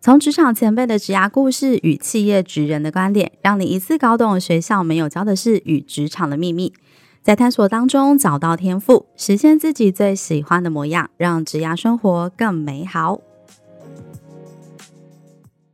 从职场前辈的职涯故事与企业职人的观点，让你一次搞懂学校没有教的事与职场的秘密，在探索当中找到天赋，实现自己最喜欢的模样，让职涯生活更美好。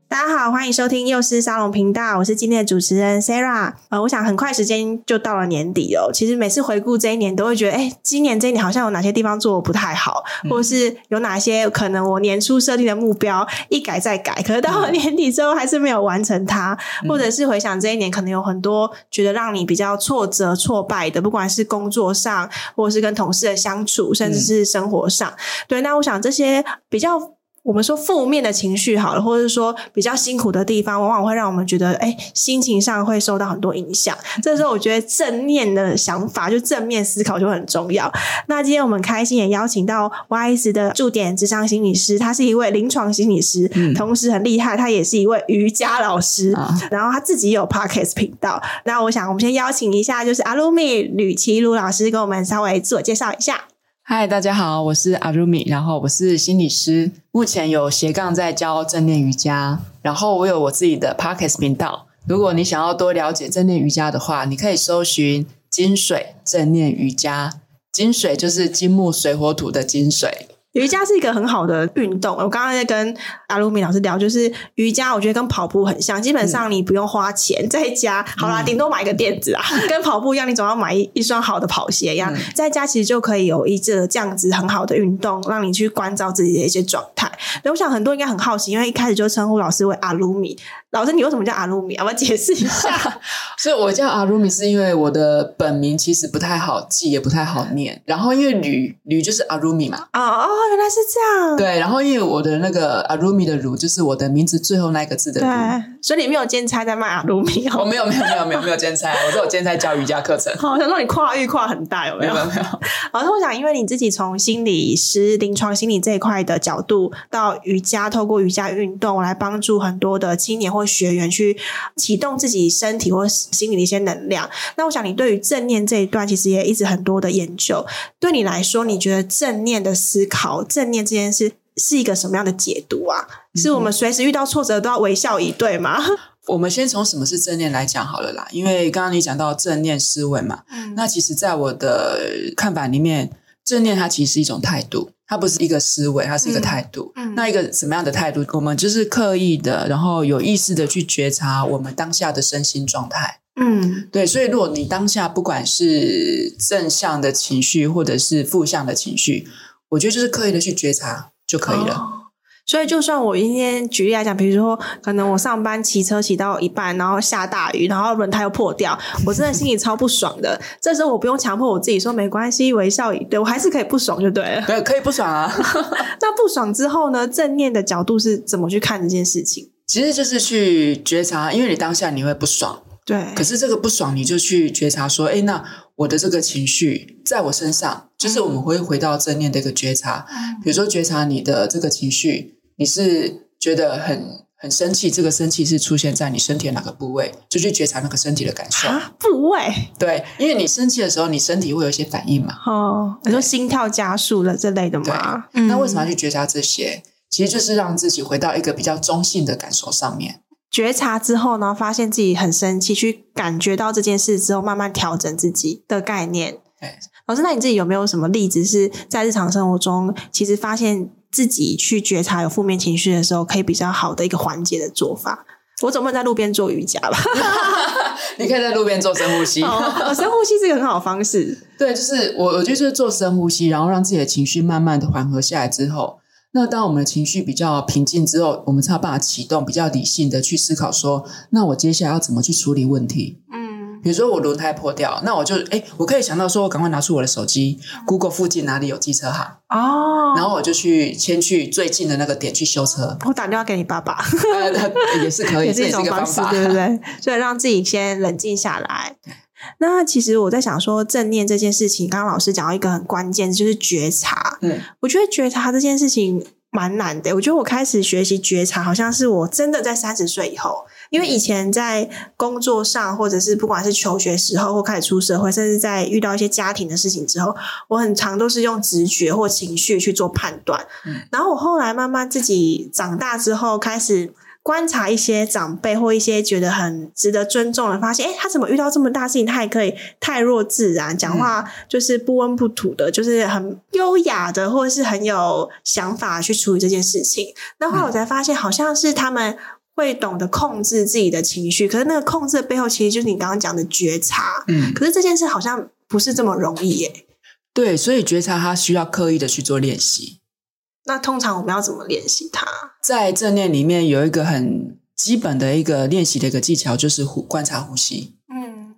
大家好，欢迎收听幼师沙龙频道，我是今天的主持人 Sarah。呃，我想很快时间就到了年底哦。其实每次回顾这一年，都会觉得，哎，今年这一年好像有哪些地方做得不太好，嗯、或是有哪些可能我年初设定的目标一改再改，可是到了年底之后还是没有完成它，嗯、或者是回想这一年，可能有很多觉得让你比较挫折、挫败的，不管是工作上，或者是跟同事的相处，甚至是生活上。嗯、对，那我想这些比较。我们说负面的情绪好了，或者是说比较辛苦的地方，往往会让我们觉得，哎，心情上会受到很多影响。这时候，我觉得正念的想法，就正面思考就很重要。那今天我们开心也邀请到 YS 的驻点智商心理师，他是一位临床心理师，嗯、同时很厉害，他也是一位瑜伽老师，啊、然后他自己有 Podcast 频道。那我想，我们先邀请一下，就是 Arumi 吕綺如老师，跟我们稍微自我介绍一下。嗨，大家好，我是阿如米然后我是心理师，目前有斜杠在教正念瑜伽，然后我有我自己的 Podcast 频道。如果你想要多了解正念瑜伽的话，你可以搜寻金水正念瑜伽，金水就是金木水火土的金水。瑜伽是一个很好的运动。我刚刚在跟阿鲁米老师聊，就是瑜伽，我觉得跟跑步很像。基本上你不用花钱，在家好啦，顶多买一个垫子啊，跟跑步一样，你总要买一一双好的跑鞋一样，在家其实就可以有一这这样子很好的运动，让你去关照自己的一些状态。所以我想很多应该很好奇，因为一开始就称呼老师为阿鲁米。老师，你为什么叫阿鲁米？我要解释一下。所以我叫阿鲁米是因为我的本名其实不太好记，也不太好念。然后因为吕吕就是阿鲁米嘛。哦哦。原来是这样，对。然后因为我的那个阿鲁米的鲁，就是我的名字最后那个字的鲁，所以你没有兼差在卖 Arumi 哦？没有没有没有没有没有兼差，我都有兼差教瑜伽课程。好，想说你跨域跨很大，有没有？没有没有。老师，我想因为你自己从心理师、临床心理这一块的角度，到瑜伽，透过瑜伽运动来帮助很多的青年或学员去启动自己身体或心理的一些能量。那我想你对于正念这一段，其实也一直很多的研究。对你来说，你觉得正念的思考？正念这件事是一个什么样的解读啊？是我们随时遇到挫折都要微笑以对吗？我们先从什么是正念来讲好了啦，因为刚刚你讲到正念思维嘛，嗯、那其实在我的看法里面，正念它其实是一种态度，它不是一个思维，它是一个态度。嗯嗯、那一个什么样的态度？我们就是刻意的，然后有意识的去觉察我们当下的身心状态。嗯，对，所以如果你当下不管是正向的情绪，或者是负向的情绪。我觉得就是刻意的去觉察就可以了。哦，所以就算我今天举例来讲，比如说可能我上班骑车骑到一半，然后下大雨，然后轮胎又破掉，我真的心里超不爽的。这时候我不用强迫我自己说没关系，微笑以对，我还是可以不爽就对了。对，可以不爽啊。那不爽之后呢？正念的角度是怎么去看这件事情？其实就是去觉察，因为你当下你会不爽。对，可是这个不爽，你就去觉察说，哎，那我的这个情绪在我身上，就是我们会回到正念的一个觉察。嗯、比如说，觉察你的这个情绪，你是觉得很很生气，这个生气是出现在你身体的哪个部位？就去觉察那个身体的感受。啊，部位？对，因为你生气的时候，你身体会有一些反应嘛。哦，你说心跳加速了这类的吗？对。那为什么要去觉察这些？嗯、其实就是让自己回到一个比较中性的感受上面。觉察之后呢，发现自己很生气，去感觉到这件事之后，慢慢调整自己的概念。对，老师，那你自己有没有什么例子是在日常生活中，其实发现自己去觉察有负面情绪的时候，可以比较好的一个缓解的做法？我总不能在路边做瑜伽吧？你可以在路边做深呼吸。哦，深呼吸是一个很好的方式。对，就是我，我觉得就是做深呼吸，然后让自己的情绪慢慢的缓和下来之后。那当我们的情绪比较平静之后，我们才有办法启动比较理性的去思考说，那我接下来要怎么去处理问题？嗯，比如说我轮胎破掉，那我就诶，我可以想到说，我赶快拿出我的手机，Google 附近哪里有机车行哦，然后我就去先去最近的那个点去修车。我打电话给你爸爸，呃，也是可以，也是一种方式，对不对？所以让自己先冷静下来。那其实我在想说，正念这件事情，刚刚老师讲到一个很关键，就是觉察。嗯，我觉得觉察这件事情蛮难的。我觉得我开始学习觉察，好像是我真的在三十岁以后，因为以前在工作上，或者是不管是求学时候，或开始出社会，甚至在遇到一些家庭的事情之后，我很常都是用直觉或情绪去做判断。嗯，然后我后来慢慢自己长大之后，开始。观察一些长辈或一些觉得很值得尊重的，发现，诶，他怎么遇到这么大事情，他也可以泰若自然，讲话就是不温不土的，就是很优雅的，或者是很有想法去处理这件事情。那后来我才发现，好像是他们会懂得控制自己的情绪，可是那个控制的背后，其实就是你刚刚讲的觉察。嗯，可是这件事好像不是这么容易耶。对，所以觉察他需要刻意的去做练习。那通常我们要怎么练习它？在正念里面有一个很基本的一个练习的一个技巧，就是呼观察呼吸。嗯，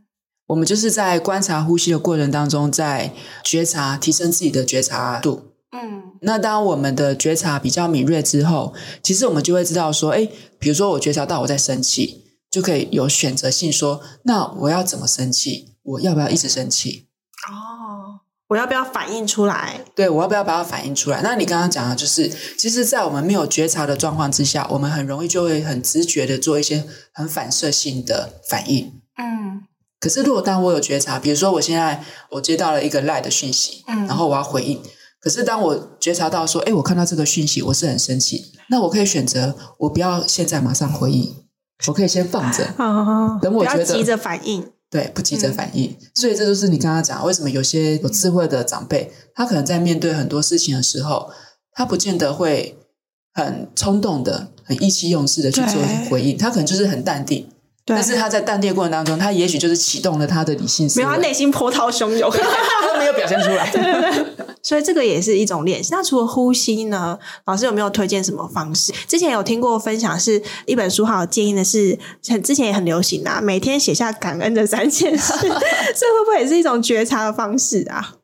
我们就是在观察呼吸的过程当中，在觉察提升自己的觉察度。嗯，那当我们的觉察比较敏锐之后，其实我们就会知道说，诶，比如说我觉察到我在生气，就可以有选择性说，那我要怎么生气？我要不要一直生气？哦。我要不要反映出来？对，我要不要把它反映出来？那你刚刚讲的就是，其实，在我们没有觉察的状况之下，我们很容易就会很直觉的做一些很反射性的反应。嗯。可是，如果当我有觉察，比如说我现在我接到了一个 LINE 的讯息，嗯，然后我要回应。可是，当我觉察到说，哎，我看到这个讯息，我是很生气，那我可以选择，我不要现在马上回应，我可以先放着，哦，等我觉得不要急着反应。对，不急着反应，嗯、所以这就是你刚刚讲为什么有些有智慧的长辈，他可能在面对很多事情的时候，他不见得会很冲动的、很意气用事的去做回应，他可能就是很淡定。对，但是他在淡定的过程当中，他也许就是启动了他的理性思维，没有，他内心波涛汹涌，他没有表现出来。对对对。所以这个也是一种练习。那除了呼吸呢？老师有没有推荐什么方式？之前有听过分享，是一本书，好建议的是，很之前也很流行啊，每天写下感恩的三件事，这会不会也是一种觉察的方式啊？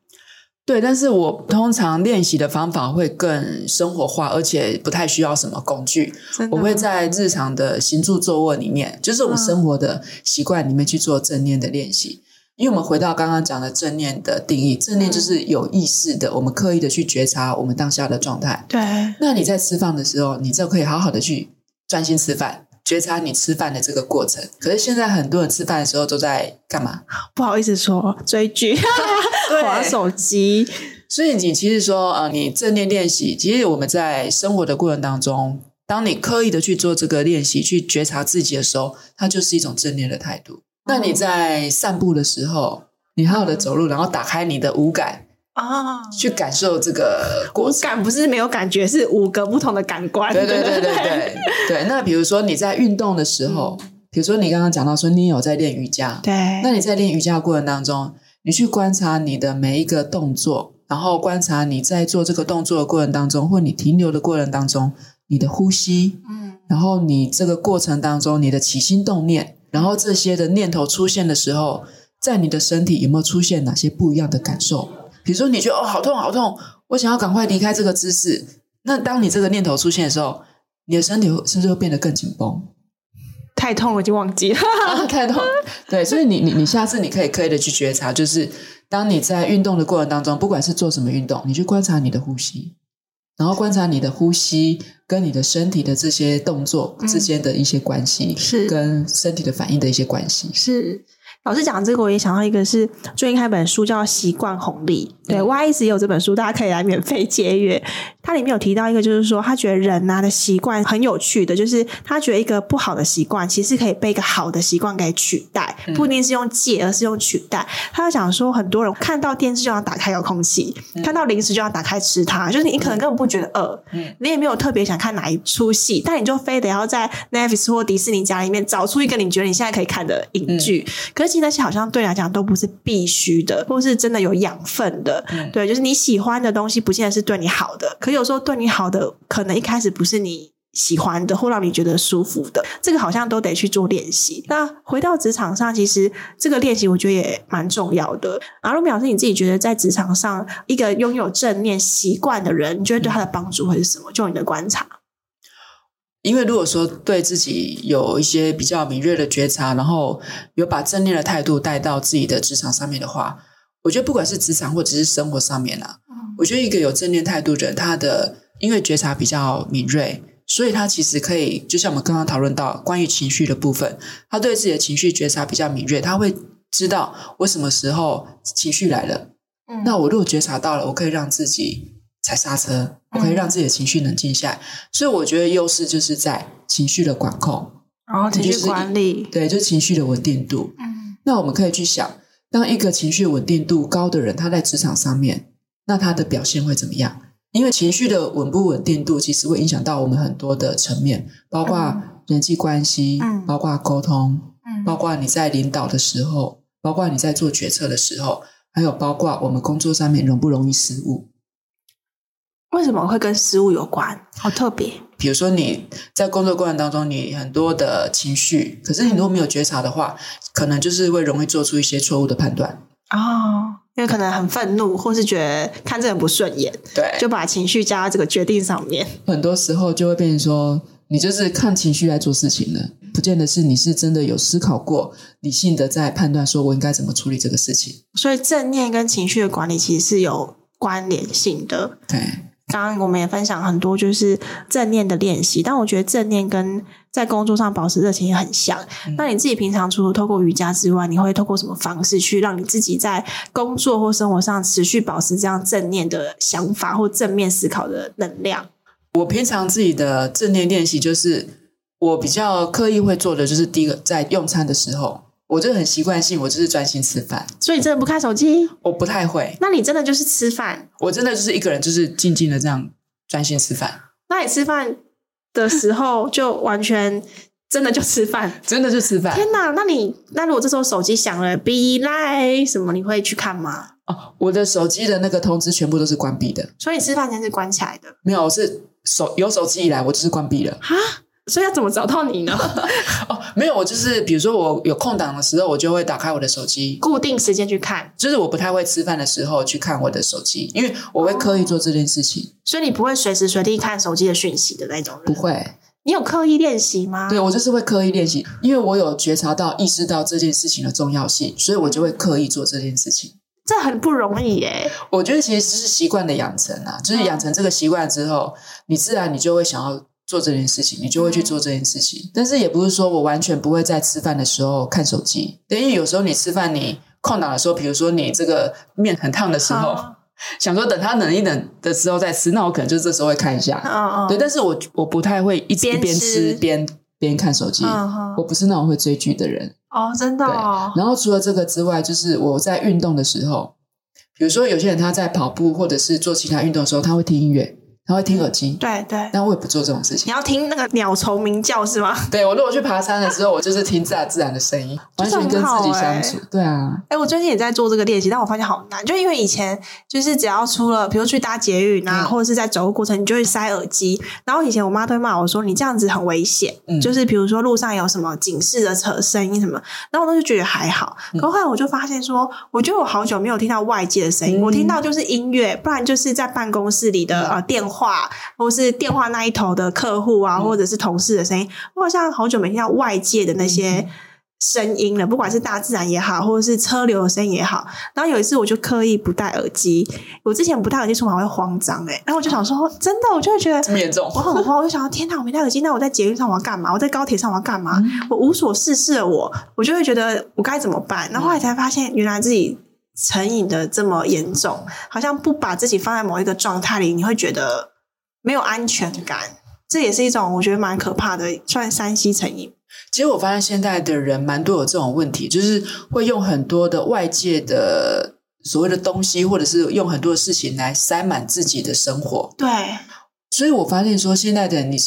对，但是我通常练习的方法会更生活化，而且不太需要什么工具。我会在日常的行住坐卧里面，就是我们生活的习惯里面去做正念的练习。因为我们回到刚刚讲的正念的定义，正念就是有意识的，我们刻意的去觉察我们当下的状态。对。那你在吃饭的时候，你就可以好好的去专心吃饭，觉察你吃饭的这个过程。可是现在很多人吃饭的时候都在干嘛？不好意思说，追剧、划手机。所以你其实说，呃，你正念练习，其实我们在生活的过程当中，当你刻意的去做这个练习，去觉察自己的时候，它就是一种正念的态度。那你在散步的时候，你好好的走路，然后打开你的五感啊，去感受这个过程。感不是没有感觉，是五个不同的感官。对对对对对 对。那比如说你在运动的时候，比如说你刚刚讲到说你有在练瑜伽，对。那你在练瑜伽的过程当中，你去观察你的每一个动作，然后观察你在做这个动作的过程当中，或你停留的过程当中，你的呼吸，嗯，然后你这个过程当中你的起心动念。然后这些的念头出现的时候，在你的身体有没有出现哪些不一样的感受？比如说，你觉得哦，好痛，好痛，我想要赶快离开这个姿势。那当你这个念头出现的时候，你的身体是不是会变得更紧绷？太痛了，我就忘记了。啊，太痛。对，所以你你你下次你可以刻意的去觉察，就是当你在运动的过程当中，不管是做什么运动，你去观察你的呼吸。然后观察你的呼吸跟你的身体的这些动作之间的一些关系，是跟身体的反应的一些关系，是。老师讲这个，我也想到一个是最近看一本书叫《习惯红利》，对、嗯、，Y S 也有这本书，大家可以来免费借阅。它里面有提到一个，就是说他觉得人呐的习惯很有趣的，就是他觉得一个不好的习惯，其实可以被一个好的习惯给取代，不一定是用借，而是用取代。他就讲说，很多人看到电视就想打开遥控器，嗯、看到零食就想打开吃它，就是你可能根本不觉得饿，嗯、你也没有特别想看哪一出戏，但你就非得要在 Netflix 或迪士尼家里面找出一个你觉得你现在可以看的影剧，嗯、可是。那些好像对你来讲都不是必须的，或是真的有养分的。嗯、对，就是你喜欢的东西，不见得是对你好的。可有时候对你好的，可能一开始不是你喜欢的，或让你觉得舒服的。这个好像都得去做练习。那回到职场上，其实这个练习我觉得也蛮重要的。然后露米老师，你自己觉得在职场上，一个拥有正念习惯的人，你觉得对他的帮助会是什么？就你的观察。因为如果说对自己有一些比较敏锐的觉察，然后有把正念的态度带到自己的职场上面的话，我觉得不管是职场或者是生活上面啊，嗯、我觉得一个有正念态度的人，他的因为觉察比较敏锐，所以他其实可以，就像我们刚刚讨论到关于情绪的部分，他对自己的情绪觉察比较敏锐，他会知道我什么时候情绪来了。嗯、那我如果觉察到了，我可以让自己踩刹车，我可以让自己的情绪冷静下来。嗯、所以我觉得优势就是在情绪的管控，然后情绪管理，对，就是情绪的稳定度。嗯，那我们可以去想，当一个情绪稳定度高的人，他在职场上面，那他的表现会怎么样？因为情绪的稳不稳定度，其实会影响到我们很多的层面，包括人际关系，嗯，包括沟通，嗯，包括你在领导的时候，包括你在做决策的时候，还有包括我们工作上面容不容易失误。为什么会跟失误有关？好特别。比如说你在工作过程当中，你很多的情绪，可是你如果没有觉察的话，可能就是会容易做出一些错误的判断。哦。因为可能很愤怒，或是觉得看这人不顺眼，对，就把情绪加到这个决定上面。很多时候就会变成说，你就是看情绪来做事情了，不见得是你是真的有思考过、理性的在判断，说我应该怎么处理这个事情。所以正念跟情绪的管理其实是有关联性的。对。刚刚我们也分享很多就是正念的练习，但我觉得正念跟在工作上保持热情也很像。嗯、那你自己平常除了透过瑜伽之外，你会透过什么方式去让你自己在工作或生活上持续保持这样正念的想法或正面思考的能量？我平常自己的正念练习就是我比较刻意会做的，就是第一个在用餐的时候。我就很习惯性，我就是专心吃饭。所以真的不看手机？我不太会。那你真的就是吃饭？我真的就是一个人，就是静静的这样专心吃饭。那你吃饭的时候就完全真的就吃饭？真的就吃饭？天哪！那你那如果这时候手机响了，be like 什么，你会去看吗？哦，我的手机的那个通知全部都是关闭的。所以你吃饭前是关起来的？没有，我是手有手机以来，我就是关闭了。哈？所以要怎么找到你呢？哦，没有，我就是比如说我有空档的时候，我就会打开我的手机，固定时间去看。就是我不太会吃饭的时候去看我的手机，因为我会刻意做这件事情。哦，所以你不会随时随地看手机的讯息的那种人？不会。你有刻意练习吗？对，我就是会刻意练习，因为我有觉察到、意识到这件事情的重要性，所以我就会刻意做这件事情。这很不容易耶。我觉得其实是习惯的养成啊，就是养成这个习惯之后，你自然你就会想要。做这件事情，你就会去做这件事情。嗯、但是也不是说我完全不会在吃饭的时候看手机，因为有时候你吃饭，你空档的时候，比如说你这个面很烫的时候，想说等它冷一冷的时候再吃，那我可能就这时候会看一下。哦哦对，但是我我不太会一边吃边边看手机。哦、我不是那种会追剧的人。哦，真的哦。然后除了这个之外，就是我在运动的时候，比如说有些人他在跑步或者是做其他运动的时候，他会听音乐。他会听耳机，对对，但我也不做这种事情。你要听那个鸟虫鸣叫是吗？对，我如果去爬山的时候，我就是听自然自然的声音，完全跟自己相处。对啊，哎，我最近也在做这个练习，但我发现好难，就因为以前就是只要出了，比如去搭捷运啊，或者是在走路过程，你就会塞耳机。然后以前我妈都会骂我说：“你这样子很危险。”就是比如说路上有什么警示的车声音什么，然后我都是觉得还好。可后来我就发现说，我觉得我好久没有听到外界的声音，我听到就是音乐，不然就是在办公室里的呃电话或。是电话那一头的客户啊，或者是同事的声音，我好像好久没听到外界的那些声音了。不管是大自然也好，或者是车流的声音也好。然后有一次，我就刻意不戴耳机。我之前不戴耳机出门会慌张哎，然后我就想说，真的，我就会觉得这么严重，我很慌。我就想说，天哪，我没戴耳机，那我在捷运上我要干嘛？我在高铁上我要干嘛？我无所事事的我，我就会觉得我该怎么办？然后后来才发现，原来自己成瘾的这么严重，好像不把自己放在某一个状态里，你会觉得。没有安全感，这也是一种我觉得蛮可怕的，算山西成瘾。其实我发现现在的人蛮多有这种问题，就是会用很多的外界的所谓的东西，或者是用很多的事情来塞满自己的生活。对，所以我发现说，现在的你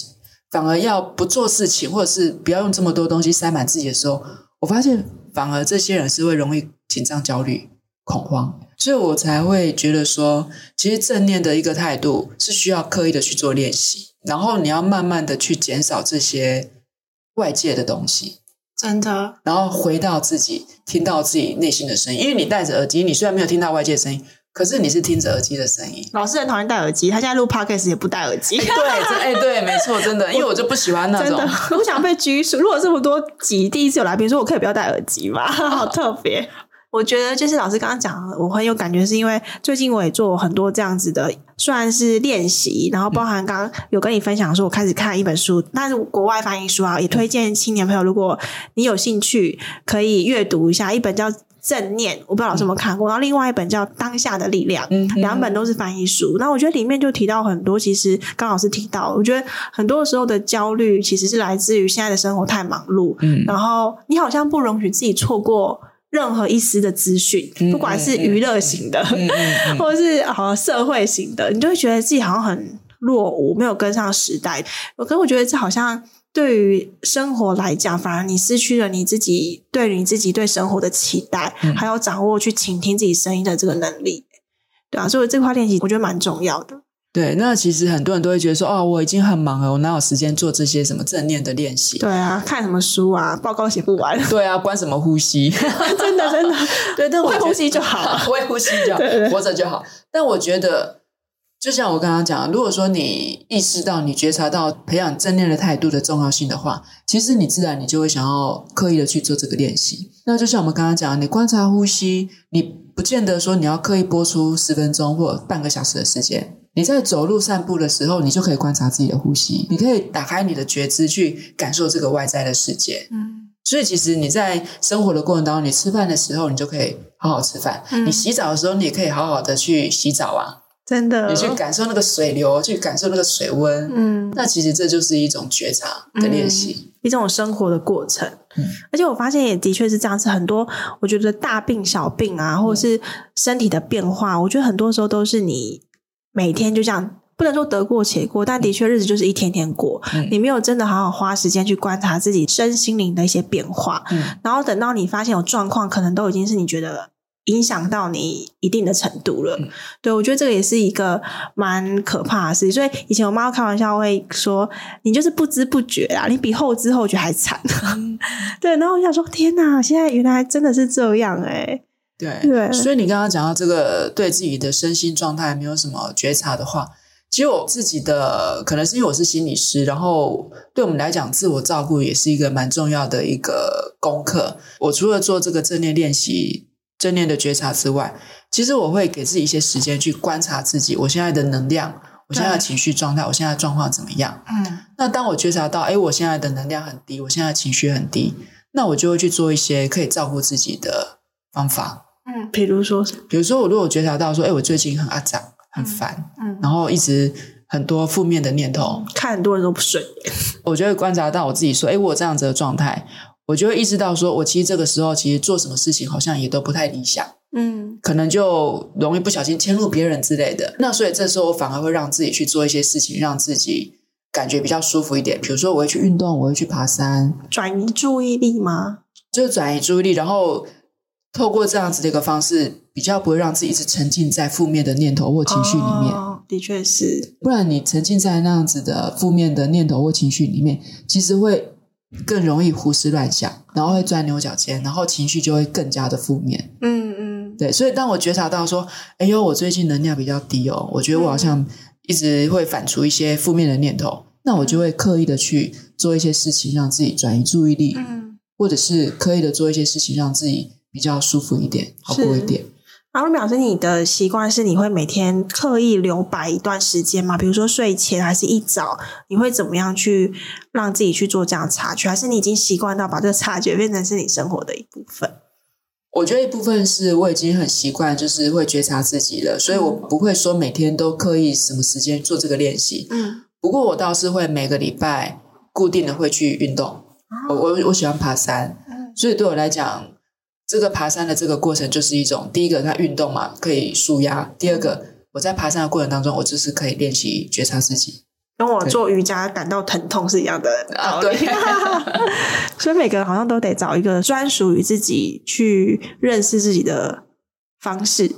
反而要不做事情，或者是不要用这么多东西塞满自己的时候，我发现反而这些人是会容易紧张、焦虑。恐慌，所以我才会觉得说，其实正念的一个态度是需要刻意的去做练习，然后你要慢慢的去减少这些外界的东西，真的，然后回到自己，听到自己内心的声音。因为你戴着耳机，你虽然没有听到外界的声音，可是你是听着耳机的声音。老师很讨厌戴耳机，他现在录 podcast 也不戴耳机。对，哎，对，没错，真的，因为我就不喜欢那种。我不想被拘束。如果这么多集第一次有来宾说，我可以不要戴耳机吗？好特别。我觉得就是老师刚刚讲，我很有感觉，是因为最近我也做很多这样子的，算是练习，然后包含刚刚有跟你分享说，我开始看一本书，那是国外翻译书啊，也推荐青年朋友，如果你有兴趣，可以阅读一下一本叫《正念》，我不知道老师有没有看过，然后另外一本叫《当下的力量》，两本都是翻译书。然后我觉得里面就提到很多，其实刚老师提到，我觉得很多时候的焦虑其实是来自于现在的生活太忙碌，嗯，然后你好像不容许自己错过。任何一丝的资讯，不管是娱乐型的，或者是好社会型的，你就会觉得自己好像很落伍，没有跟上时代。我可是我觉得这好像对于生活来讲，反而你失去了你自己对你自己对生活的期待，嗯、还有掌握去倾听自己声音的这个能力，对啊，所以这块练习我觉得蛮重要的。对，那其实很多人都会觉得说，哦，我已经很忙了，我哪有时间做这些什么正念的练习？对啊，看什么书啊，报告写不完。对啊，关什么呼吸？真 的真的，对，但会呼吸就好，会呼吸就好，对对对，活着就好。但我觉得，就像我刚刚讲，如果说你意识到、你觉察到培养正念的态度的重要性的话，其实你自然你就会想要刻意的去做这个练习。那就像我们刚刚讲，你观察呼吸，你不见得说你要刻意播出十分钟或半个小时的时间。你在走路散步的时候，你就可以观察自己的呼吸。你可以打开你的觉知，去感受这个外在的世界。嗯，所以其实你在生活的过程当中，你吃饭的时候，你就可以好好吃饭。嗯，你洗澡的时候，你也可以好好的去洗澡啊。真的，你去感受那个水流，去感受那个水温。嗯，那其实这就是一种觉察的练习，嗯，一种生活的过程。嗯，而且我发现也的确是这样是，很多我觉得大病小病啊，或者是身体的变化，嗯，我觉得很多时候都是你。每天就这样，不能说得过且过，但的确日子就是一天天过。嗯、你没有真的好好花时间去观察自己身心灵的一些变化，嗯、然后等到你发现有状况，可能都已经是你觉得影响到你一定的程度了。嗯、对，我觉得这个也是一个蛮可怕的事情。所以以前我妈开玩笑会说：“你就是不知不觉啊，你比后知后觉还惨。嗯” 对，然后我想说：“天哪，现在原来真的是这样哎、欸。”对，对，所以你刚刚讲到这个对自己的身心状态没有什么觉察的话，其实我自己的可能是因为我是心理师，然后对我们来讲，自我照顾也是一个蛮重要的一个功课。我除了做这个正念练习、正念的觉察之外，其实我会给自己一些时间去观察自己，我现在的能量，我现在的情绪状态，我现在的状况怎么样？嗯，那当我觉察到，哎，我现在的能量很低，我现在的情绪很低，那我就会去做一些可以照顾自己的方法。嗯，比如说，比如说，我如果觉察到说，哎，我最近很阿杂，很烦，嗯，然后一直很多负面的念头，看很多人都不顺眼，我就会观察到我自己说，哎，我有这样子的状态，我就会意识到说，我其实这个时候其实做什么事情好像也都不太理想，嗯，可能就容易不小心迁怒别人之类的。那所以这时候我反而会让自己去做一些事情，让自己感觉比较舒服一点。比如说，我会去运动，我会去爬山，转移注意力吗？就是转移注意力，然后。透过这样子的一个方式，比较不会让自己一直沉浸在负面的念头或情绪里面。哦，的确是，不然你沉浸在那样子的负面的念头或情绪里面，其实会更容易胡思乱想，然后会钻牛角尖，然后情绪就会更加的负面。嗯嗯，对。所以当我觉察到说，哎呦，我最近能量比较低哦，我觉得我好像一直会反刍一些负面的念头，嗯、那我就会刻意的去做一些事情，让自己转移注意力，嗯，或者是刻意的做一些事情，让自己。比较舒服一点，好过一点。然后表示你的习惯是你会每天刻意留白一段时间吗？比如说睡前还是一早，你会怎么样去让自己去做这样察觉？还是你已经习惯到把这个察觉变成是你生活的一部分？我觉得一部分是我已经很习惯，就是会觉察自己了，所以我不会说每天都刻意什么时间做这个练习。嗯，不过我倒是会每个礼拜固定的会去运动。我我我喜欢爬山，所以对我来讲。这个爬山的这个过程就是一种，第一个它运动嘛，可以舒压；第二个，我在爬山的过程当中，我就是可以练习觉察自己，跟我做瑜伽感到疼痛是一样的道理。啊、所以每个人好像都得找一个专属于自己去认识自己的方式。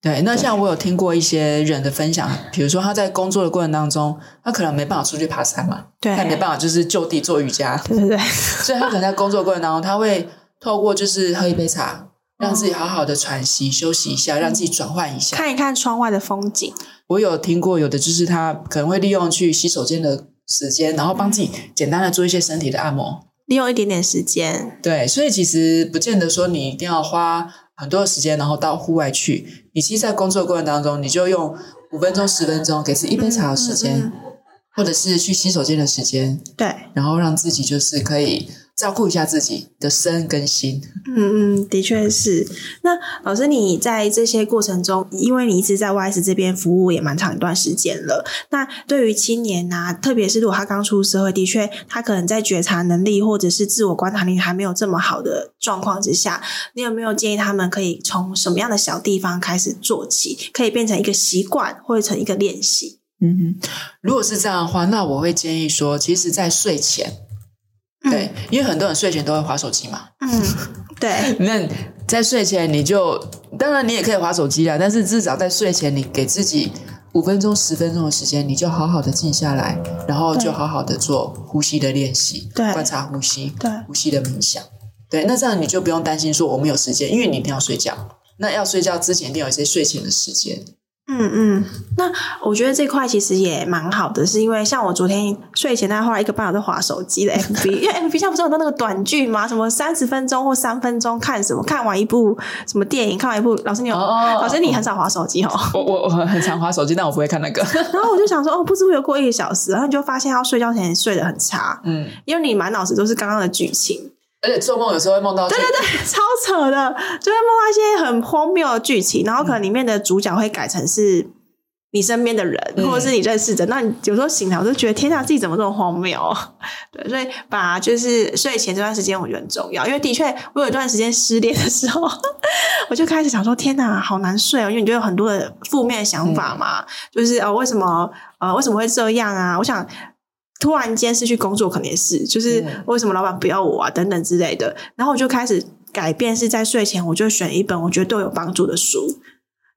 对，那像我有听过一些人的分享，比如说他在工作的过程当中，他可能没办法出去爬山嘛，对，他没办法就是就地做瑜伽，对对对，所以他可能在工作过程当中，他会。透过就是喝一杯茶，让自己好好的喘息、休息一下，让自己转换一下，看一看窗外的风景。我有听过，有的就是他可能会利用去洗手间的时间，然后帮自己简单的做一些身体的按摩，利用一点点时间。对，所以其实不见得说你一定要花很多的时间，然后到户外去。你其实，在工作过程当中，你就用五分钟、十分钟，给自己一杯茶的时间，嗯嗯嗯、或者是去洗手间的时间，对，然后让自己就是可以。照顾一下自己的身跟心。嗯嗯，的确是。那老师，你在这些过程中，因为你一直在 YS 这边服务也蛮长一段时间了。那对于青年啊，特别是如果他刚出社会，的确他可能在觉察能力或者是自我观察力还没有这么好的状况之下，你有没有建议他们可以从什么样的小地方开始做起，可以变成一个习惯或者成一个练习？嗯哼，如果是这样的话，那我会建议说，其实，在睡前。对，因为很多人睡前都会划手机嘛。嗯，对。那在睡前你就，当然你也可以划手机啦，但是至少在睡前你给自己五分钟、十分钟的时间，你就好好的静下来，然后就好好的做呼吸的练习，对，观察呼吸，对，呼吸的冥想。对，那这样你就不用担心说我没有时间，因为你一定要睡觉。那要睡觉之前一定有一些睡前的时间。嗯嗯，那我觉得这块其实也蛮好的，是因为像我昨天睡前大概花了一个半小时划手机的 MV，因为 MV 现在不是很多那个短剧吗？什么三十分钟或三分钟看什么，看完一部什么电影，看完一部，老师你有，哦、老师你很少划手机哦。我我 我很常划手机，但我不会看那个。然后我就想说，哦，不知不觉过一个小时，然后你就发现要睡觉前睡得很差，嗯，因为你满脑子都是刚刚的剧情。而且做梦有时候会梦到，对对对，超扯的，就会梦到一些很荒谬的剧情，然后可能里面的主角会改成是你身边的人，或者是你认识的。嗯、那你有时候醒来，我就觉得天哪，自己怎么这么荒谬？对，所以把就是睡前这段时间，我觉得很重要。因为的确，我有一段时间失恋的时候，我就开始想说，天哪，好难睡哦，因为你就有很多的负面想法嘛，嗯、就是呃，为什么呃，为什么会这样啊？我想。突然间失去工作，可能也是，就是为什么老板不要我啊，等等之类的。然后我就开始改变，是在睡前我就选一本我觉得对我有帮助的书，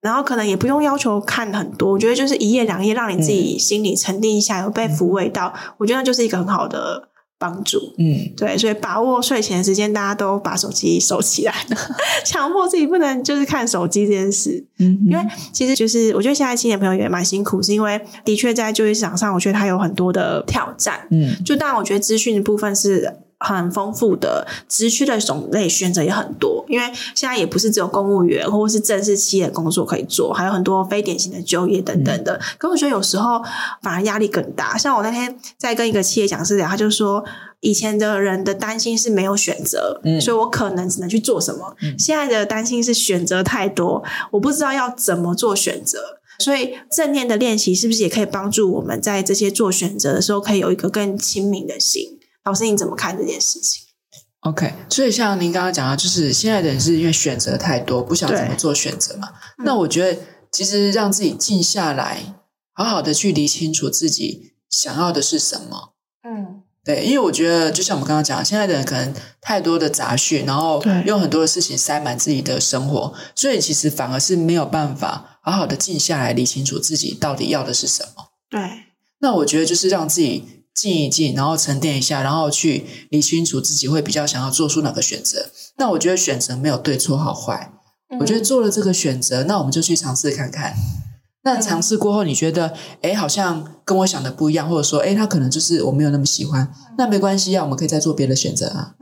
然后可能也不用要求看很多，我觉得就是一页两页，让你自己心里沉淀一下，有被抚慰到，我觉得就是一个很好的。帮助，嗯，对，所以把握睡前的时间，大家都把手机收起来，强迫自己不能就是看手机这件事，嗯，因为其实就是我觉得现在青年朋友也蛮辛苦，是因为的确在就业市场上，我觉得他有很多的挑战，嗯，就当然我觉得资讯的部分是。很丰富的职区的种类选择也很多，因为现在也不是只有公务员或者是正式企业工作可以做，还有很多非典型的就业等等的。嗯、可我觉得有时候反而压力更大。像我那天在跟一个企业讲师聊，他就说以前的人的担心是没有选择，嗯、所以我可能只能去做什么。嗯、现在的担心是选择太多，我不知道要怎么做选择。所以正念的练习是不是也可以帮助我们在这些做选择的时候，可以有一个更清明的心？老师，你怎么看这件事情？OK，所以像您刚刚讲的，就是现在的人是因为选择太多，不晓得怎么做选择嘛。那我觉得，其实让自己静下来，好好的去理清楚自己想要的是什么。嗯，对，因为我觉得，就像我们刚刚讲的，现在的人可能太多的杂讯，然后用很多的事情塞满自己的生活，所以其实反而是没有办法好好的静下来，理清楚自己到底要的是什么。对，那我觉得就是让自己。静一静，然后沉淀一下，然后去理清楚自己会比较想要做出哪个选择。那我觉得选择没有对错好坏，嗯、我觉得做了这个选择，那我们就去尝试看看。那尝试过后，你觉得哎，好像跟我想的不一样，或者说哎，他可能就是我没有那么喜欢，那没关系啊，我们可以再做别的选择啊。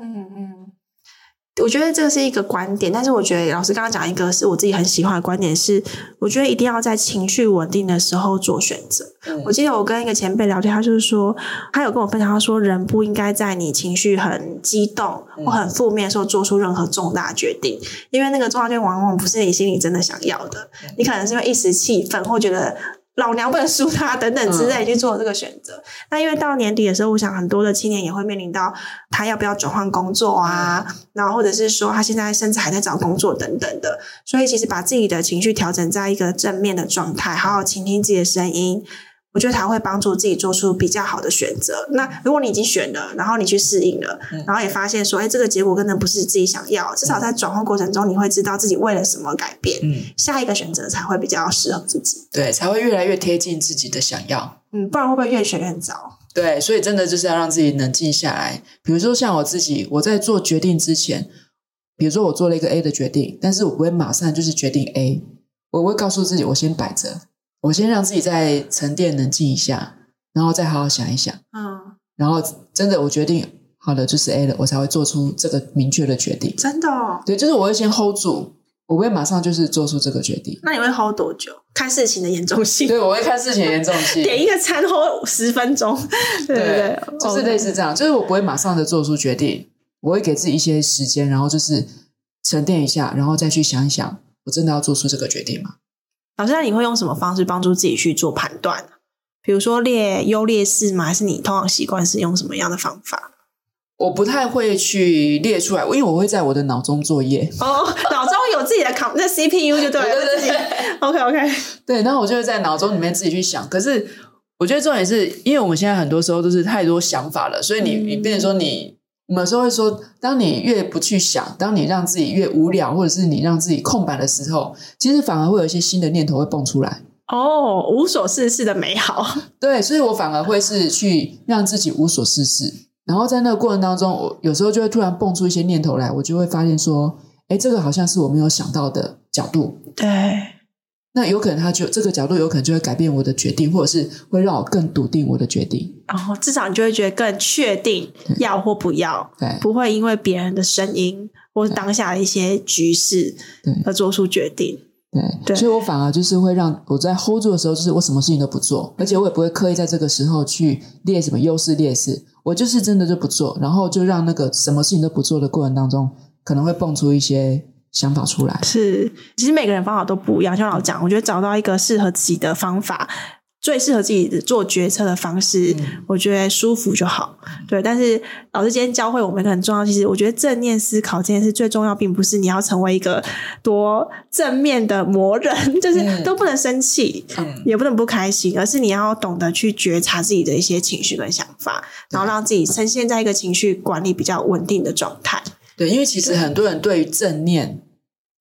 我觉得这个是一个观点，但是我觉得老师刚刚讲一个是我自己很喜欢的观点是，我觉得一定要在情绪稳定的时候做选择。嗯、我记得我跟一个前辈聊天，他就是说，他有跟我分享，他说人不应该在你情绪很激动或很负面的时候做出任何重大决定，因为那个重大决定往往不是你心里真的想要的，你可能是因为一时气愤或觉得。老娘不能输他等等之类去做这个选择。嗯、那因为到年底的时候，我想很多的青年也会面临到他要不要转换工作啊，然后或者是说他现在甚至还在找工作等等的。所以其实把自己的情绪调整在一个正面的状态，好好倾听自己的声音。我觉得它会帮助自己做出比较好的选择。那如果你已经选了，然后你去适应了，嗯、然后也发现说，哎，这个结果可能不是自己想要。至少在转换过程中，你会知道自己为了什么改变。嗯，下一个选择才会比较适合自己。对，才会越来越贴近自己的想要。嗯，不然会不会越选越糟？对，所以真的就是要让自己冷静下来。比如说像我自己，我在做决定之前，比如说我做了一个 A 的决定，但是我不会马上就是决定 A，我会告诉自己，我先摆着，我先让自己再沉淀冷静一下，然后再好好想一想，嗯，然后真的我决定好了就是 A 了，我才会做出这个明确的决定。真的哦？对，就是我会先 hold 住。我不会马上就是做出这个决定。那你会 hold 多久？看事情的严重性。对，我会看事情的严重性。点一个餐 hold 十分钟。对对对，就是类似这样。就是我不会马上的做出决定，我会给自己一些时间，然后就是沉淀一下，然后再去想一想，我真的要做出这个决定吗？老师，那你会用什么方式帮助自己去做判断？比如说列优劣势吗？还是你通常习惯是用什么样的方法？我不太会去列出来，因为我会在我的脑中作业。哦，脑中有自己的卡，那 CPU 就对了。对对对，OK OK。对，然后我就会在脑中里面自己去想。可是我觉得重点是因为我们现在很多时候都是太多想法了，所以你、嗯、你变成说你，我们有时候会说，当你越不去想，当你让自己越无聊，或者是你让自己空白的时候，其实反而会有一些新的念头会蹦出来。哦，无所事事的美好。对，所以我反而会是去让自己无所事事。然后在那个过程当中，我有时候就会突然蹦出一些念头来，我就会发现说，哎，这个好像是我没有想到的角度。对，那有可能他就这个角度有可能就会改变我的决定，或者是会让我更笃定我的决定。然后至少你就会觉得更确定要或不要，对，不会因为别人的声音或是当下的一些局势而做出决定。对，对，所以我反而就是会让我在 hold 住的时候，就是我什么事情都不做，而且我也不会刻意在这个时候去列什么优势劣势，我就是真的就不做，然后就让那个什么事情都不做的过程当中，可能会蹦出一些想法出来。是，其实每个人方法都不一样，像老讲，我觉得找到一个适合自己的方法。最适合自己的做决策的方式，嗯，我觉得舒服就好。对，但是老师今天教会我们一个很重要，其实我觉得正念思考这件事最重要，并不是你要成为一个多正面的魔人，就是都不能生气，嗯，也不能不开心，而是你要懂得去觉察自己的一些情绪跟想法，然后让自己呈现在一个情绪管理比较稳定的状态。对，因为其实很多人对于正念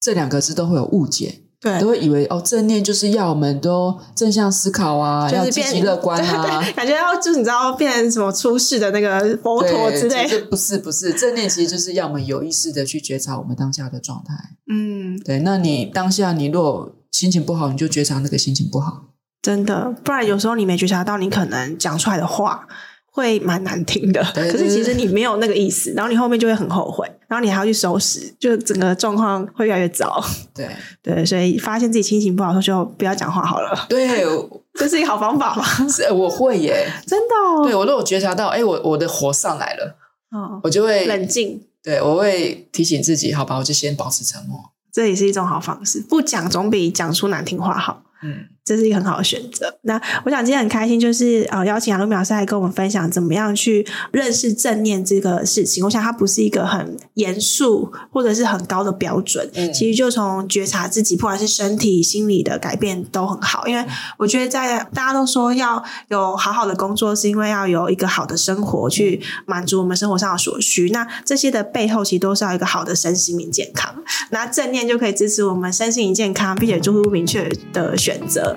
这两个字都会有误解。对，都会以为哦，正念就是要我们都正向思考啊，就是、要积极乐观啊，对对，感觉要就是你知道变成什么出世的那个佛陀之类。不是不是，正念其实就是要我们有意识的去觉察我们当下的状态。嗯，对。那你当下你若心情不好，你就觉察那个心情不好。真的，不然有时候你没觉察到，你可能讲出来的话。会蛮难听的，可是其实你没有那个意思，然后你后面就会很后悔，然后你还要去收拾，就整个状况会越来越糟。对对，所以发现自己心情不好的时候，就不要讲话好了。对，这是一个好方法吗？是，我会耶，真的哦。对，我都有觉察到，哎，我我的火上来了，哦，我就会冷静。对，我会提醒自己，好吧，我就先保持沉默。这也是一种好方式，不讲总比讲出难听话好。嗯。这是一个很好的选择。那我想今天很开心，就是呃邀请阿鲁米老师来跟我们分享怎么样去认识正念这个事情。我想它不是一个很严肃或者是很高的标准，嗯、其实就从觉察自己，不管是身体、心理的改变都很好。因为我觉得在大家都说要有好好的工作，是因为要有一个好的生活去满足我们生活上的所需。那这些的背后，其实都是要一个好的身心灵健康。那正念就可以支持我们身心灵健康，并且做出明确的选择。